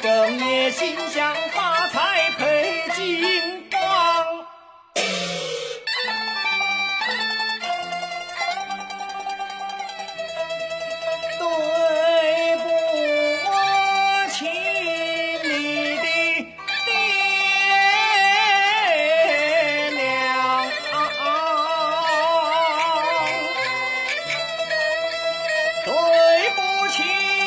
正月心想发财配金光，对不起，你的爹娘。对不起。